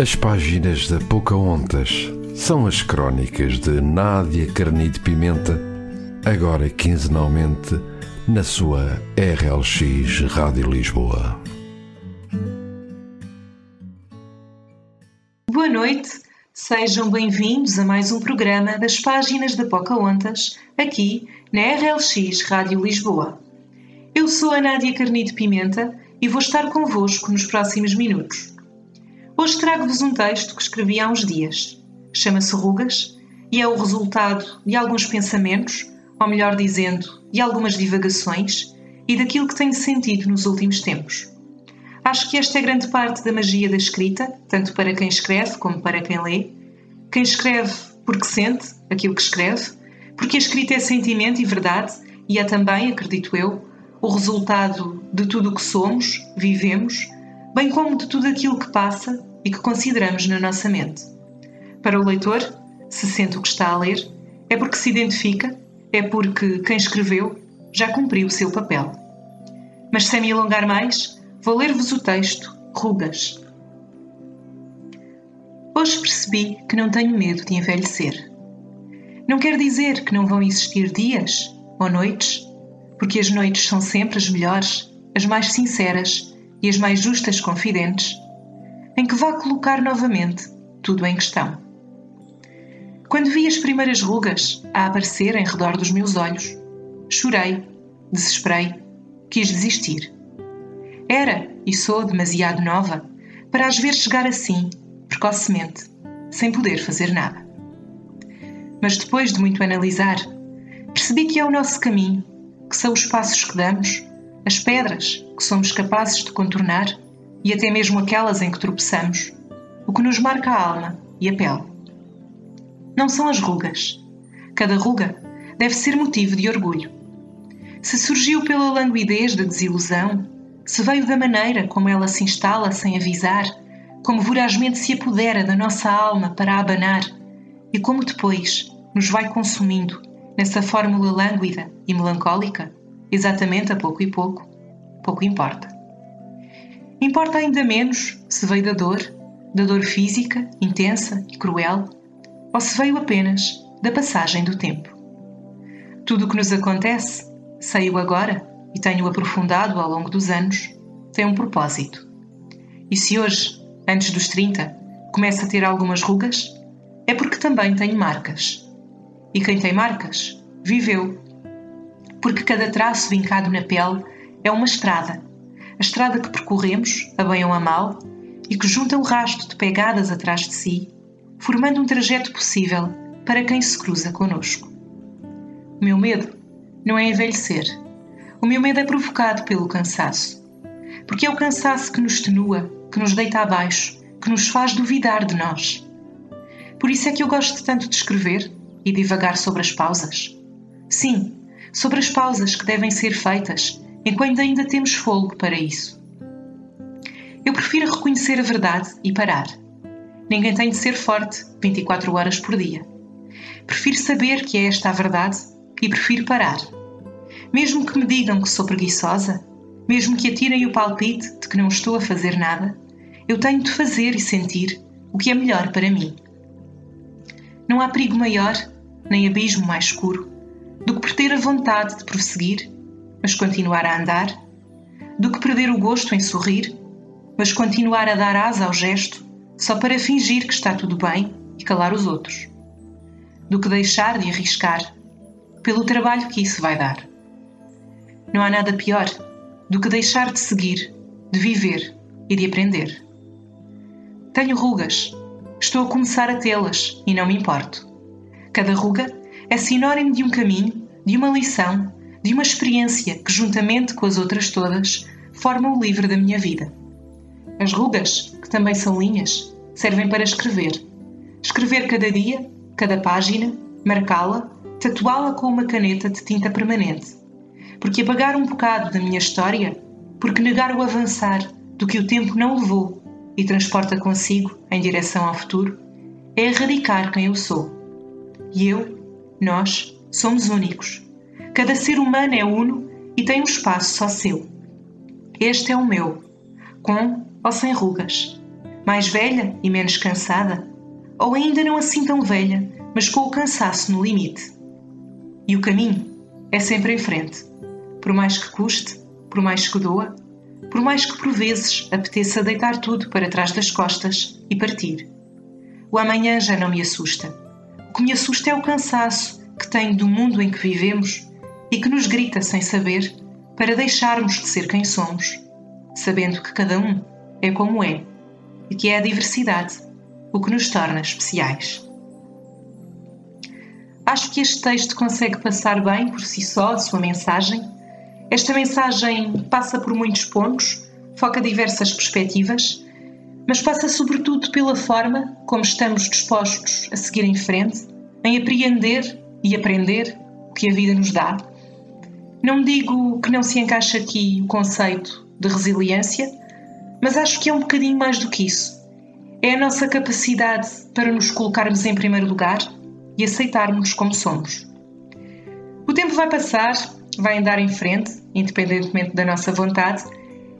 As páginas da Pocahontas são as crónicas de Nádia Carnide Pimenta, agora quinzenalmente na sua RLX Rádio Lisboa. Boa noite, sejam bem-vindos a mais um programa das páginas da Pocahontas, aqui na RLX Rádio Lisboa. Eu sou a Nádia Carnide Pimenta e vou estar convosco nos próximos minutos. Hoje trago-vos um texto que escrevi há uns dias. Chama-se Rugas e é o resultado de alguns pensamentos, ou melhor dizendo, de algumas divagações e daquilo que tenho sentido nos últimos tempos. Acho que esta é grande parte da magia da escrita, tanto para quem escreve como para quem lê. Quem escreve porque sente aquilo que escreve, porque a escrita é sentimento e verdade, e é também, acredito eu, o resultado de tudo o que somos, vivemos, bem como de tudo aquilo que passa e que consideramos na nossa mente. Para o leitor, se sente o que está a ler, é porque se identifica, é porque quem escreveu já cumpriu o seu papel. Mas sem me alongar mais, vou ler-vos o texto Rugas. Hoje percebi que não tenho medo de envelhecer. Não quer dizer que não vão existir dias ou noites, porque as noites são sempre as melhores, as mais sinceras e as mais justas confidentes em que vá colocar novamente tudo em questão. Quando vi as primeiras rugas a aparecer em redor dos meus olhos, chorei, desesperei, quis desistir. Era e sou demasiado nova para as ver chegar assim, precocemente, sem poder fazer nada. Mas depois de muito analisar, percebi que é o nosso caminho, que são os passos que damos, as pedras que somos capazes de contornar e até mesmo aquelas em que tropeçamos, o que nos marca a alma e a pele. Não são as rugas. Cada ruga deve ser motivo de orgulho. Se surgiu pela languidez da desilusão, se veio da maneira como ela se instala sem avisar, como vorazmente se apodera da nossa alma para a abanar, e como depois nos vai consumindo nessa fórmula lânguida e melancólica, exatamente a pouco e pouco, pouco importa. Importa ainda menos se veio da dor, da dor física, intensa e cruel, ou se veio apenas da passagem do tempo. Tudo o que nos acontece, sei-o agora e tenho aprofundado ao longo dos anos, tem um propósito. E se hoje, antes dos 30, começa a ter algumas rugas, é porque também tenho marcas. E quem tem marcas, viveu. Porque cada traço vincado na pele é uma estrada a estrada que percorremos, a bem ou a mal, e que junta um rasto de pegadas atrás de si, formando um trajeto possível para quem se cruza conosco. O meu medo não é envelhecer. O meu medo é provocado pelo cansaço. Porque é o cansaço que nos tenua, que nos deita abaixo, que nos faz duvidar de nós. Por isso é que eu gosto tanto de escrever e divagar sobre as pausas. Sim, sobre as pausas que devem ser feitas enquanto ainda temos fogo para isso. Eu prefiro reconhecer a verdade e parar. Ninguém tem de ser forte 24 horas por dia. Prefiro saber que é esta a verdade e prefiro parar. Mesmo que me digam que sou preguiçosa, mesmo que atirem o palpite de que não estou a fazer nada, eu tenho de fazer e sentir o que é melhor para mim. Não há perigo maior, nem abismo mais escuro, do que perder a vontade de prosseguir mas continuar a andar, do que perder o gosto em sorrir, mas continuar a dar asa ao gesto só para fingir que está tudo bem e calar os outros, do que deixar de arriscar pelo trabalho que isso vai dar. Não há nada pior do que deixar de seguir, de viver e de aprender. Tenho rugas, estou a começar a tê-las e não me importo. Cada ruga é sinónimo de um caminho, de uma lição de uma experiência que, juntamente com as outras todas, forma o livro da minha vida. As rugas, que também são linhas, servem para escrever. Escrever cada dia, cada página, marcá-la, tatuá-la com uma caneta de tinta permanente. Porque apagar um bocado da minha história, porque negar o avançar do que o tempo não levou e transporta consigo em direção ao futuro, é erradicar quem eu sou. E eu, nós, somos únicos Cada ser humano é uno e tem um espaço só seu. Este é o meu, com ou sem rugas, Mais velha e menos cansada? Ou ainda não assim tão velha, mas com o cansaço no limite? E o caminho é sempre em frente. Por mais que custe, por mais que doa, por mais que por vezes apeteça deitar tudo para trás das costas e partir. O amanhã já não me assusta. O que me assusta é o cansaço que tenho do mundo em que vivemos e que nos grita sem saber para deixarmos de ser quem somos, sabendo que cada um é como é e que é a diversidade o que nos torna especiais. Acho que este texto consegue passar bem por si só a sua mensagem. Esta mensagem passa por muitos pontos, foca diversas perspectivas, mas passa sobretudo pela forma como estamos dispostos a seguir em frente, em apreender e aprender o que a vida nos dá. Não digo que não se encaixa aqui o conceito de resiliência, mas acho que é um bocadinho mais do que isso. É a nossa capacidade para nos colocarmos em primeiro lugar e aceitarmos como somos. O tempo vai passar, vai andar em frente, independentemente da nossa vontade,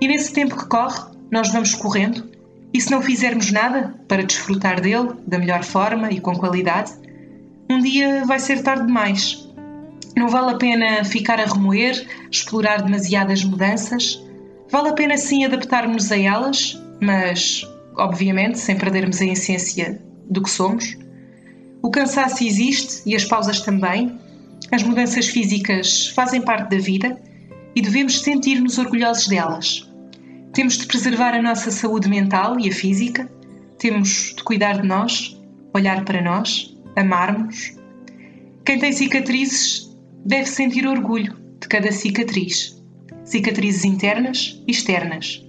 e nesse tempo que corre, nós vamos correndo, e se não fizermos nada para desfrutar dele da melhor forma e com qualidade, um dia vai ser tarde demais. Não vale a pena ficar a remoer, explorar demasiadas mudanças. Vale a pena sim adaptarmos a elas, mas obviamente, sem perdermos a essência do que somos. O cansaço existe e as pausas também. As mudanças físicas fazem parte da vida e devemos sentir-nos orgulhosos delas. Temos de preservar a nossa saúde mental e a física, temos de cuidar de nós, olhar para nós, amarmos. Quem tem cicatrizes deve sentir orgulho de cada cicatriz. Cicatrizes internas e externas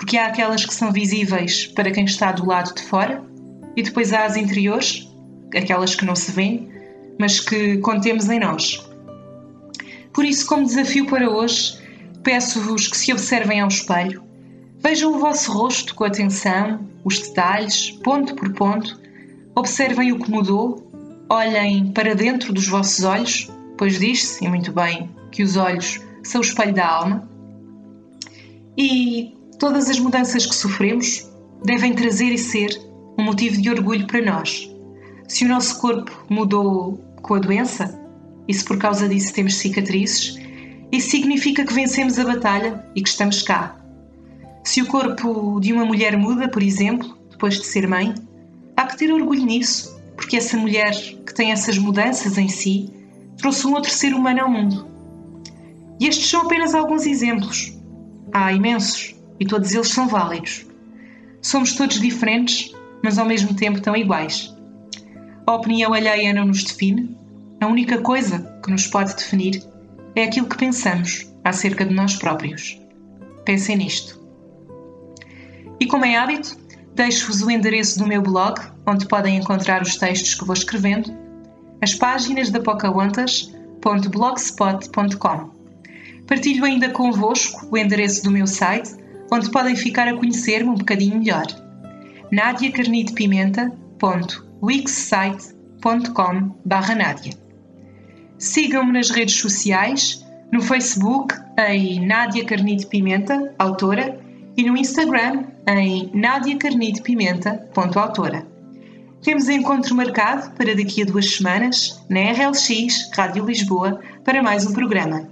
porque há aquelas que são visíveis para quem está do lado de fora e depois há as interiores, aquelas que não se veem, mas que contemos em nós. Por isso, como desafio para hoje, peço-vos que se observem ao espelho, vejam o vosso rosto com atenção, os detalhes, ponto por ponto, observem o que mudou, olhem para dentro dos vossos olhos, pois diz-se, e muito bem, que os olhos são o espelho da alma, e Todas as mudanças que sofremos devem trazer e ser um motivo de orgulho para nós. Se o nosso corpo mudou com a doença, e se por causa disso temos cicatrizes, isso significa que vencemos a batalha e que estamos cá. Se o corpo de uma mulher muda, por exemplo, depois de ser mãe, há que ter orgulho nisso, porque essa mulher que tem essas mudanças em si trouxe um outro ser humano ao mundo. E estes são apenas alguns exemplos. Há imensos e todos eles são válidos. Somos todos diferentes, mas ao mesmo tempo tão iguais. A opinião alheia não nos define, a única coisa que nos pode definir é aquilo que pensamos acerca de nós próprios. Pensem nisto. E como é hábito, deixo-vos o endereço do meu blog, onde podem encontrar os textos que vou escrevendo, as páginas da pocahontas.blogspot.com. Partilho ainda convosco o endereço do meu site onde podem ficar a conhecer-me um bocadinho melhor. nadiacarnidepimenta.wixsite.com Nádia. Sigam-me nas redes sociais, no Facebook em Nádia Carnide Pimenta, autora, e no Instagram em nadiacarnidepimenta.autora. Temos encontro marcado para daqui a duas semanas na RLX Rádio Lisboa para mais um programa.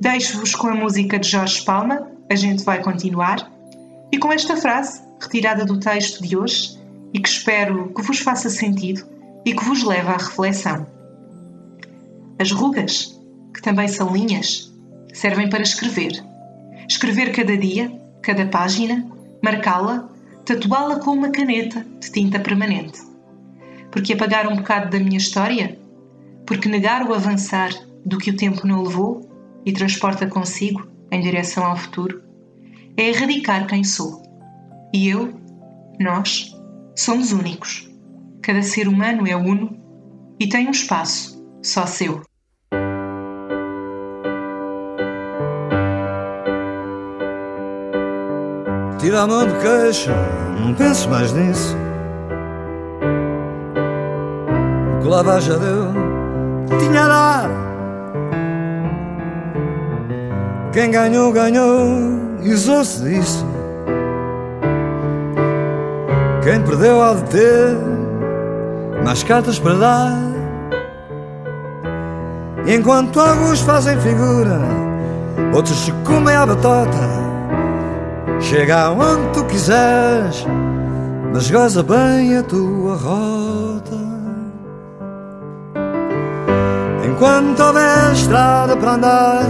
Deixo-vos com a música de Jorge Palma, a gente vai continuar. E com esta frase, retirada do texto de hoje, e que espero que vos faça sentido e que vos leve à reflexão. As rugas, que também são linhas, servem para escrever. Escrever cada dia, cada página, marcá-la, tatuá-la com uma caneta de tinta permanente. Porque apagar um bocado da minha história? Porque negar o avançar do que o tempo não levou e transporta consigo em direção ao futuro, é erradicar quem sou. E eu, nós, somos únicos. Cada ser humano é uno e tem um espaço só seu. Tira a mão de queixa, não penso mais nisso. Que lá já deu, tinha dado Quem ganhou, ganhou, e usou-se disso. Quem perdeu há de ter mais cartas para dar. Enquanto alguns fazem figura, outros se comem a batota. Chega aonde tu quiseres, mas goza bem a tua rota. Enquanto houver estrada para andar,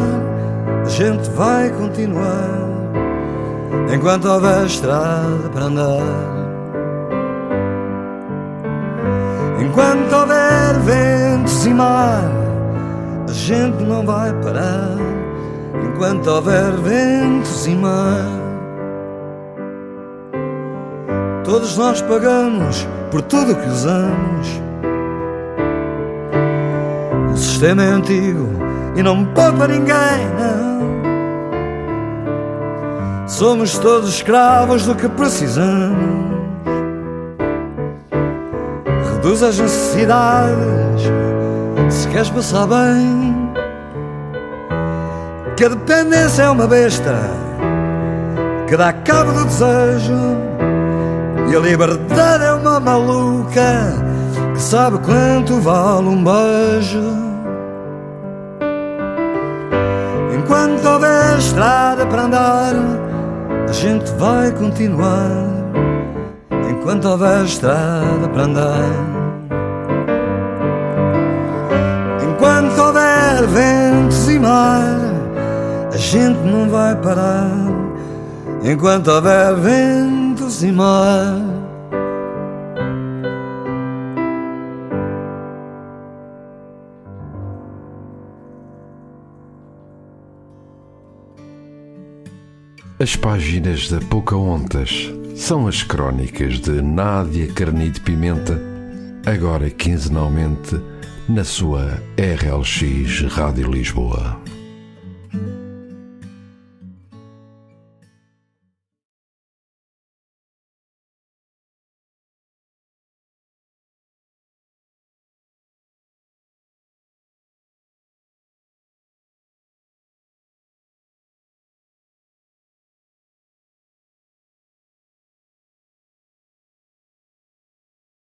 a gente vai continuar. Enquanto houver estrada para andar. Enquanto houver ventos e mar, a gente não vai parar. Enquanto houver ventos e mar, todos nós pagamos por tudo que usamos. Sistema é antigo e não poupa ninguém, não. Somos todos escravos do que precisamos reduz as necessidades se queres passar bem. Que a dependência é uma besta que dá cabo do desejo, e a liberdade é uma maluca que sabe quanto vale um beijo. Enquanto houver estrada para andar, a gente vai continuar enquanto houver estrada para andar. Enquanto houver ventos e mar, a gente não vai parar. Enquanto houver ventos e mar. As páginas da Pocahontas são as crónicas de Nádia Carni de Pimenta, agora quinzenalmente na sua RLX Rádio Lisboa.